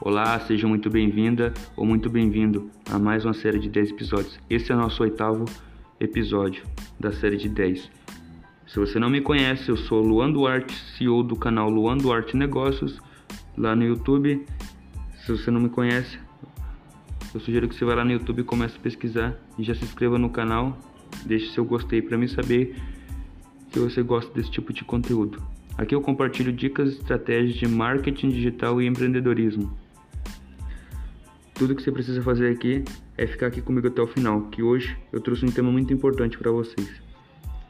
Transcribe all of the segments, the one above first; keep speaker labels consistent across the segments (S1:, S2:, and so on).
S1: Olá, seja muito bem-vinda ou muito bem-vindo a mais uma série de 10 episódios. Esse é o nosso oitavo episódio da série de 10. Se você não me conhece, eu sou Luan Duarte, CEO do canal Luan Duarte Negócios, lá no YouTube. Se você não me conhece, eu sugiro que você vá lá no YouTube comece a pesquisar e já se inscreva no canal. Deixe seu gostei para mim saber que você gosta desse tipo de conteúdo. Aqui eu compartilho dicas e estratégias de marketing digital e empreendedorismo. Tudo que você precisa fazer aqui é ficar aqui comigo até o final, que hoje eu trouxe um tema muito importante para vocês.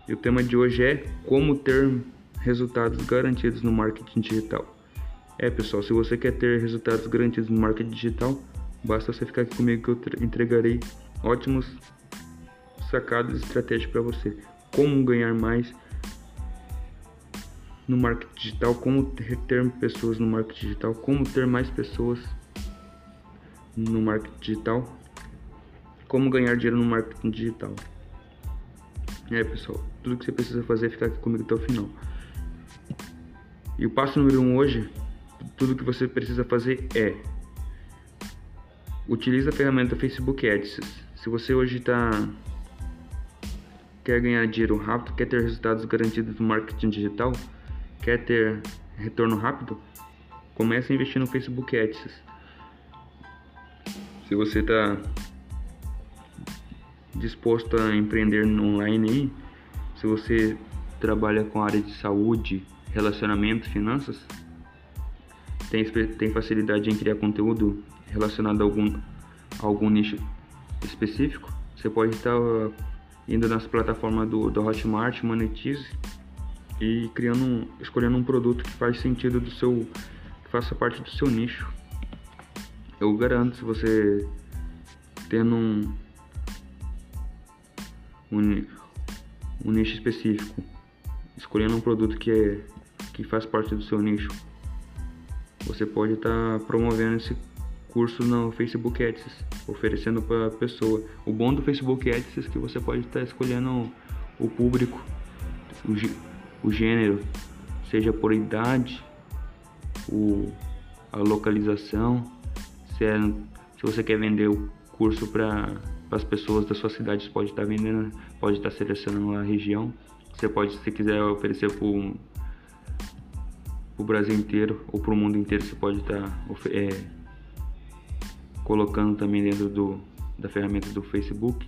S1: E o tema de hoje é como ter resultados garantidos no marketing digital. É, pessoal, se você quer ter resultados garantidos no marketing digital, basta você ficar aqui comigo que eu entregarei ótimos sacadas e estratégias para você. Como ganhar mais no marketing digital, como ter pessoas no marketing digital, como ter mais pessoas no marketing digital, como ganhar dinheiro no marketing digital. É pessoal, tudo que você precisa fazer é ficar aqui comigo até o final. E o passo número um hoje, tudo que você precisa fazer é utilize a ferramenta Facebook Ads. Se você hoje está quer ganhar dinheiro rápido, quer ter resultados garantidos no marketing digital, Quer ter retorno rápido? Comece a investir no Facebook Ads. Se você está disposto a empreender online se você trabalha com área de saúde, relacionamento, finanças, tem, tem facilidade em criar conteúdo relacionado a algum, a algum nicho específico, você pode estar indo nas plataformas do, do Hotmart, Monetize e criando escolhendo um produto que faz sentido do seu que faça parte do seu nicho. Eu garanto se você tendo um um, um nicho específico, escolhendo um produto que é que faz parte do seu nicho, você pode estar tá promovendo esse curso no Facebook Ads, oferecendo para a pessoa. O bom do Facebook Ads é que você pode estar tá escolhendo o público, o, o gênero, seja por idade, o, a localização, se, é, se você quer vender o curso para as pessoas da sua cidade, você pode estar tá vendendo, pode estar tá selecionando a região. Você pode, se quiser oferecer para o Brasil inteiro ou para o mundo inteiro, você pode estar tá, é, colocando também dentro do, da ferramenta do Facebook,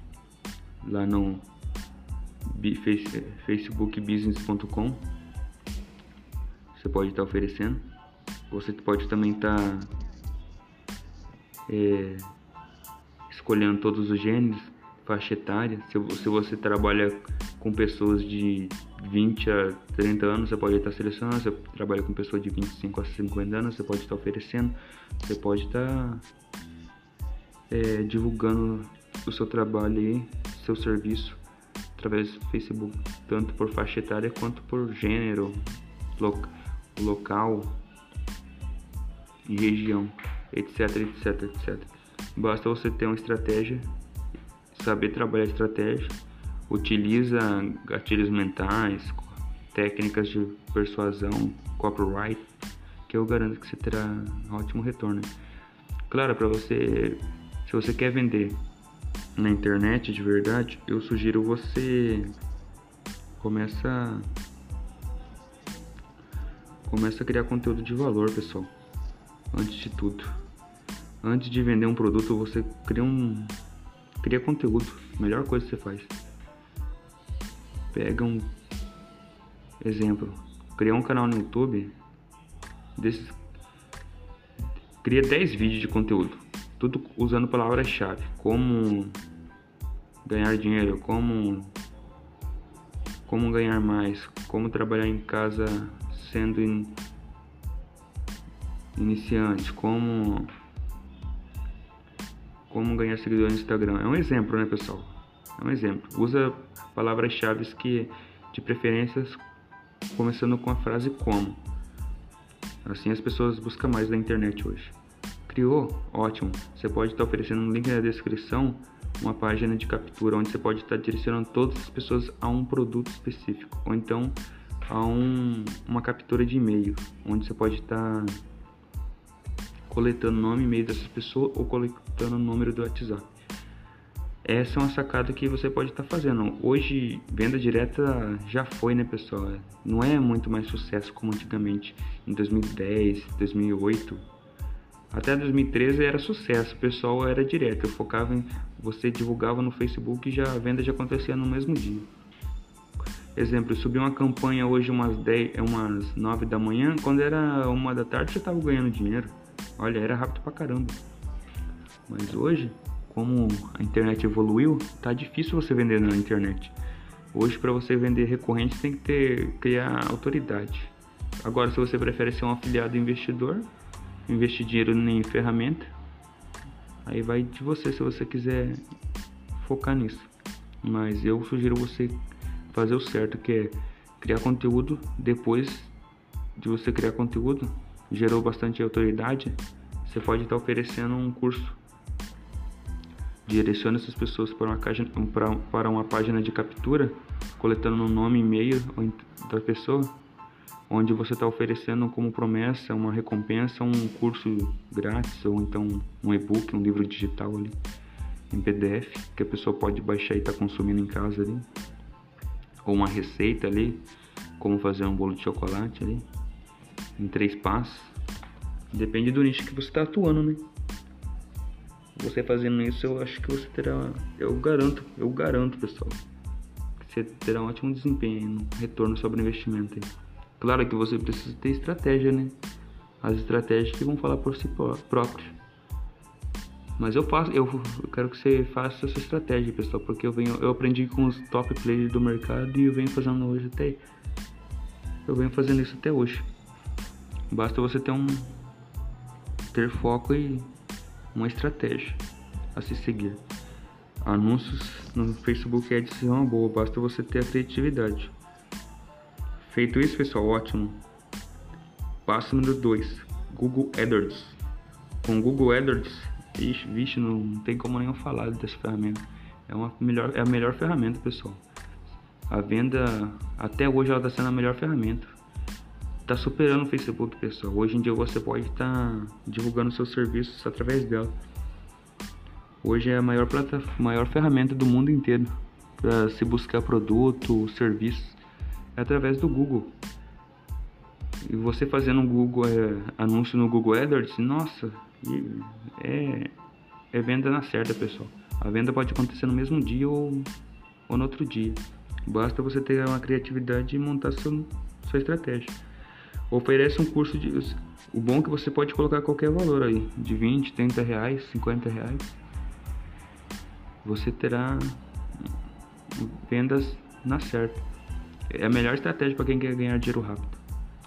S1: lá no facebookbusiness.com você pode estar tá oferecendo você pode também estar tá, é, escolhendo todos os gêneros faixa etária. Se, se você trabalha com pessoas de 20 a 30 anos você pode estar selecionando. Se você trabalha com pessoas de 25 a 50 anos você pode estar oferecendo. Você pode estar é, divulgando o seu trabalho aí, seu serviço através do Facebook, tanto por faixa etária quanto por gênero, local e região, etc, etc, etc. Basta você ter uma estratégia, saber trabalhar estratégia, utiliza gatilhos mentais, técnicas de persuasão, copyright, que eu garanto que você terá um ótimo retorno. Claro, para você, se você quer vender na internet de verdade, eu sugiro você começa começa a criar conteúdo de valor, pessoal. Antes de tudo. Antes de vender um produto, você cria um cria conteúdo, melhor coisa que você faz. Pega um exemplo, criar um canal no YouTube desses cria 10 vídeos de conteúdo, tudo usando palavras-chave, como ganhar dinheiro, como como ganhar mais, como trabalhar em casa sendo in, iniciante, como como ganhar seguidores no Instagram. É um exemplo, né, pessoal? É um exemplo. Usa palavras-chave que de preferências começando com a frase como. Assim as pessoas buscam mais na internet hoje. Criou? Ótimo. Você pode estar oferecendo um link na descrição uma página de captura onde você pode estar direcionando todas as pessoas a um produto específico ou então a um, uma captura de e-mail onde você pode estar coletando nome e e-mail dessas pessoas ou coletando o número do WhatsApp. Essa é uma sacada que você pode estar tá fazendo. Hoje, venda direta já foi, né, pessoal? Não é muito mais sucesso como antigamente, em 2010, 2008. Até 2013 era sucesso, o pessoal era direto. Eu focava em. Você divulgava no Facebook e já, a venda já acontecia no mesmo dia. Exemplo, eu subi uma campanha hoje umas 10, umas 9 da manhã, quando era uma da tarde já estava ganhando dinheiro. Olha, era rápido pra caramba. Mas hoje, como a internet evoluiu, tá difícil você vender na internet. Hoje para você vender recorrente tem que ter criar autoridade. Agora se você prefere ser um afiliado investidor, investir dinheiro em ferramenta, aí vai de você se você quiser focar nisso. Mas eu sugiro você fazer o certo, que é criar conteúdo depois de você criar conteúdo, gerou bastante autoridade, você pode estar oferecendo um curso. Direcione essas pessoas para uma, página, para uma página de captura, coletando o nome e e-mail da pessoa, onde você está oferecendo como promessa uma recompensa, um curso grátis ou então um e-book, um livro digital ali em PDF que a pessoa pode baixar e estar tá consumindo em casa ali ou uma receita ali, como fazer um bolo de chocolate ali, em três passos. Depende do nicho que você está atuando, né? Você fazendo isso, eu acho que você terá, eu garanto, eu garanto, pessoal, que você terá um ótimo desempenho, um retorno sobre o investimento. Aí. Claro que você precisa ter estratégia, né? As estratégias que vão falar por si próprios. Mas eu faço, eu, quero que você faça essa estratégia, pessoal, porque eu venho, eu aprendi com os top players do mercado e eu venho fazendo hoje até eu venho fazendo isso até hoje. Basta você ter um ter foco e uma estratégia a se seguir. Anúncios no Facebook Ads é uma boa, basta você ter a criatividade. Feito isso, pessoal, ótimo. Passo número 2, Google AdWords. Com Google AdWords Ixi, vixe, não tem como nenhum falar dessa ferramenta. É, uma melhor, é a melhor ferramenta, pessoal. A venda, até hoje, ela está sendo a melhor ferramenta. Está superando o Facebook, pessoal. Hoje em dia você pode estar tá divulgando seus serviços através dela. Hoje é a maior, maior ferramenta do mundo inteiro para se buscar produto, serviço, é através do Google. E você fazendo um Google é, anúncio no Google AdWords, nossa, é, é venda na certa, pessoal. A venda pode acontecer no mesmo dia ou, ou no outro dia. Basta você ter uma criatividade e montar sua, sua estratégia. Oferece um curso de. O bom é que você pode colocar qualquer valor aí, de 20, 30 reais, 50 reais. Você terá vendas na certa. É a melhor estratégia para quem quer ganhar dinheiro rápido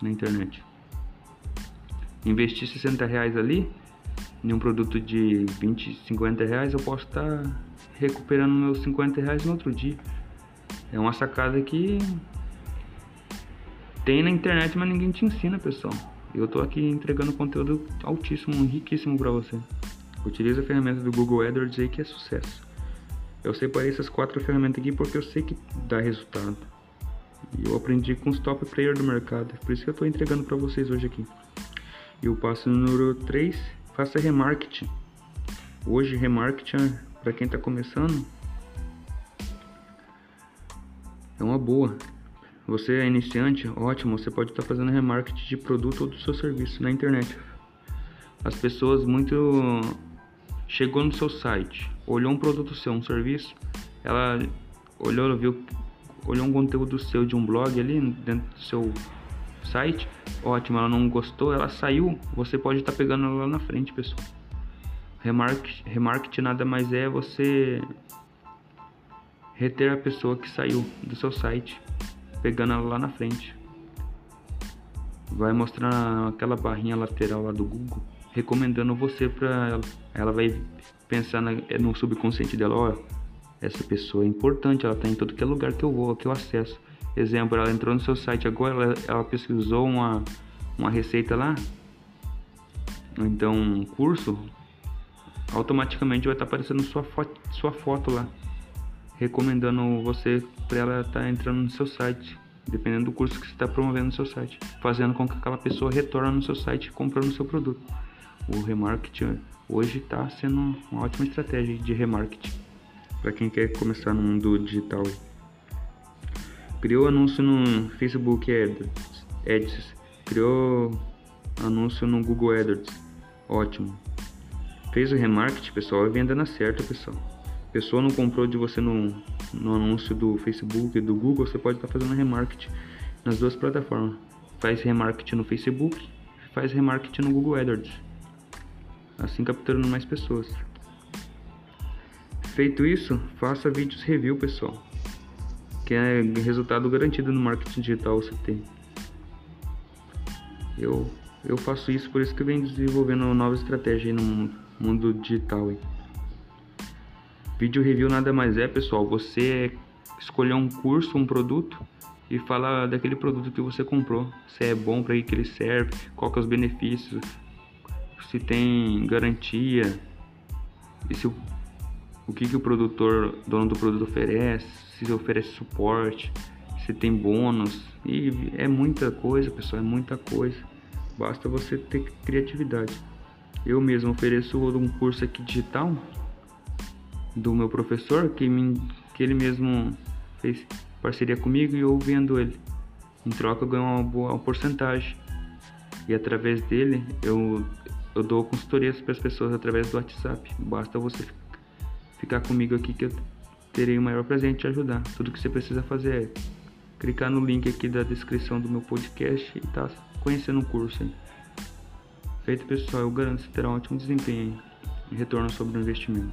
S1: na internet. Investir 60 reais ali em um produto de 20, 50 reais, eu posso estar tá recuperando meus 50 reais no outro dia. É uma sacada que tem na internet, mas ninguém te ensina, pessoal. Eu estou aqui entregando conteúdo altíssimo, riquíssimo para você. Utilize a ferramenta do Google AdWords aí que é sucesso. Eu separei essas quatro ferramentas aqui porque eu sei que dá resultado. E eu aprendi com os top players do mercado. Por isso que eu estou entregando para vocês hoje aqui. E o passo número 3 faça remarketing. Hoje, remarketing, para quem está começando, é uma boa. Você é iniciante, ótimo, você pode estar fazendo remarketing de produto ou do seu serviço na internet. As pessoas muito chegou no seu site, olhou um produto seu, um serviço, ela olhou, viu, olhou um conteúdo seu de um blog ali dentro do seu site, ótimo, ela não gostou, ela saiu, você pode estar pegando ela lá na frente, pessoal. Remarketing, remarketing nada mais é você reter a pessoa que saiu do seu site, pegando ela lá na frente. Vai mostrar aquela barrinha lateral lá do Google, recomendando você para ela. Ela vai pensar no subconsciente dela, ó, essa pessoa é importante, ela está em todo que é lugar que eu vou, que eu acesso. Exemplo, ela entrou no seu site agora, ela, ela pesquisou uma, uma receita lá, então um curso, automaticamente vai estar aparecendo sua foto, sua foto lá, recomendando você para ela estar tá entrando no seu site, dependendo do curso que você está promovendo no seu site, fazendo com que aquela pessoa retorne no seu site comprando o seu produto. O remarketing hoje está sendo uma ótima estratégia de remarketing para quem quer começar no mundo digital. Criou anúncio no Facebook Ads, Ads criou anúncio no Google AdWords, ótimo. Fez o remarketing, pessoal, e venda na certa, pessoal. Pessoa não comprou de você no, no anúncio do Facebook e do Google, você pode estar tá fazendo remarketing nas duas plataformas. Faz remarketing no Facebook, faz remarketing no Google AdWords. Assim capturando mais pessoas. Feito isso, faça vídeos review, pessoal. Que é resultado garantido no marketing digital você tem. Eu, eu faço isso, por isso que eu venho desenvolvendo novas estratégias no mundo digital. Aí. Vídeo review nada mais é, pessoal, você escolher um curso, um produto e falar daquele produto que você comprou, se é bom para que ele serve, qual que é os benefícios, se tem garantia, e se o, o que, que o produtor, dono do produto oferece, se oferece suporte, se tem bônus, e é muita coisa, pessoal, é muita coisa. Basta você ter criatividade. Eu mesmo ofereço um curso aqui digital do meu professor que, me, que ele mesmo fez parceria comigo e eu vendo ele. Em troca eu ganho uma boa porcentagem. E através dele eu, eu dou consultorias para as pessoas através do WhatsApp. Basta você ficar comigo aqui que eu terei o maior prazer em te ajudar. Tudo que você precisa fazer é clicar no link aqui da descrição do meu podcast e tá conhecendo o curso. Aí. Feito pessoal, eu garanto que você terá um ótimo desempenho e retorno sobre o investimento.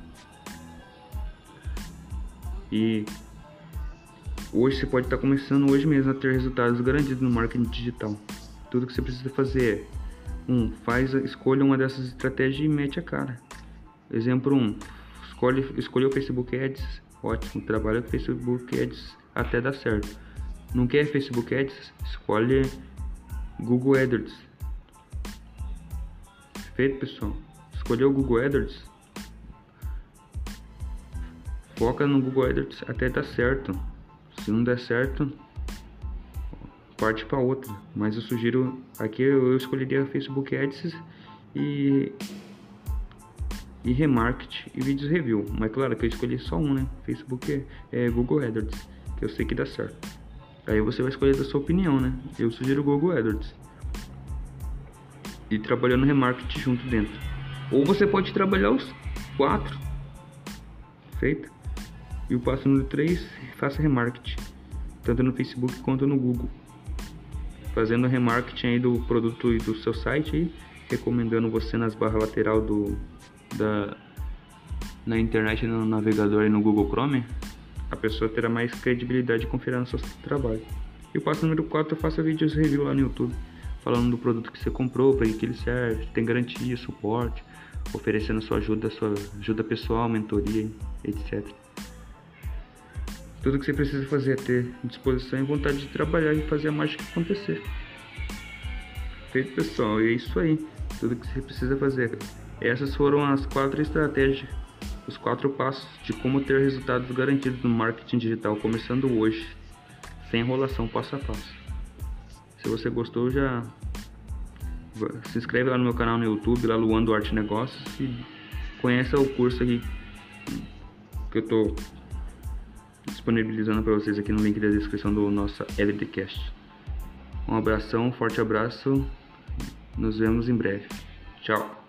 S1: E hoje você pode estar começando hoje mesmo a ter resultados garantidos no marketing digital. Tudo que você precisa fazer é um, faz, escolha uma dessas estratégias e mete a cara. Exemplo 1, um, escolhe, escolhe o Facebook Ads, ótimo, trabalha com Facebook Ads até dar certo não quer Facebook Ads? Escolhe Google AdWords. Feito, pessoal. Escolheu o Google AdWords. Foca no Google AdWords até dar certo. Se não der certo, parte para outra. Mas eu sugiro aqui eu escolheria Facebook Ads e e remarket e vídeos review. Mas claro que eu escolhi só um, né? Facebook é, é Google AdWords, que eu sei que dá certo. Aí você vai escolher da sua opinião, né? Eu sugiro Google AdWords. E trabalhando remarketing junto dentro. Ou você pode trabalhar os quatro. Feito? E o passo número 3, faça remarketing. Tanto no Facebook quanto no Google. Fazendo remarketing aí do produto e do seu site aí, recomendando você nas barras lateral do da na internet no navegador e no Google Chrome a pessoa terá mais credibilidade e confiança no seu trabalho. E o passo número 4, faça vídeos review lá no YouTube, falando do produto que você comprou, para que ele serve, tem garantia, suporte, oferecendo sua ajuda, sua ajuda pessoal, mentoria, etc. Tudo que você precisa fazer é ter disposição e vontade de trabalhar e fazer a mágica acontecer. Feito pessoal, é isso aí. Tudo que você precisa fazer. Essas foram as quatro estratégias os quatro passos de como ter resultados garantidos no marketing digital começando hoje, sem enrolação passo a passo. Se você gostou, já se inscreve lá no meu canal no YouTube, lá Luando Arte Negócios e conheça o curso aqui que eu estou disponibilizando para vocês aqui no link da descrição do nosso LDcast. Um abração, um forte abraço. Nos vemos em breve. Tchau.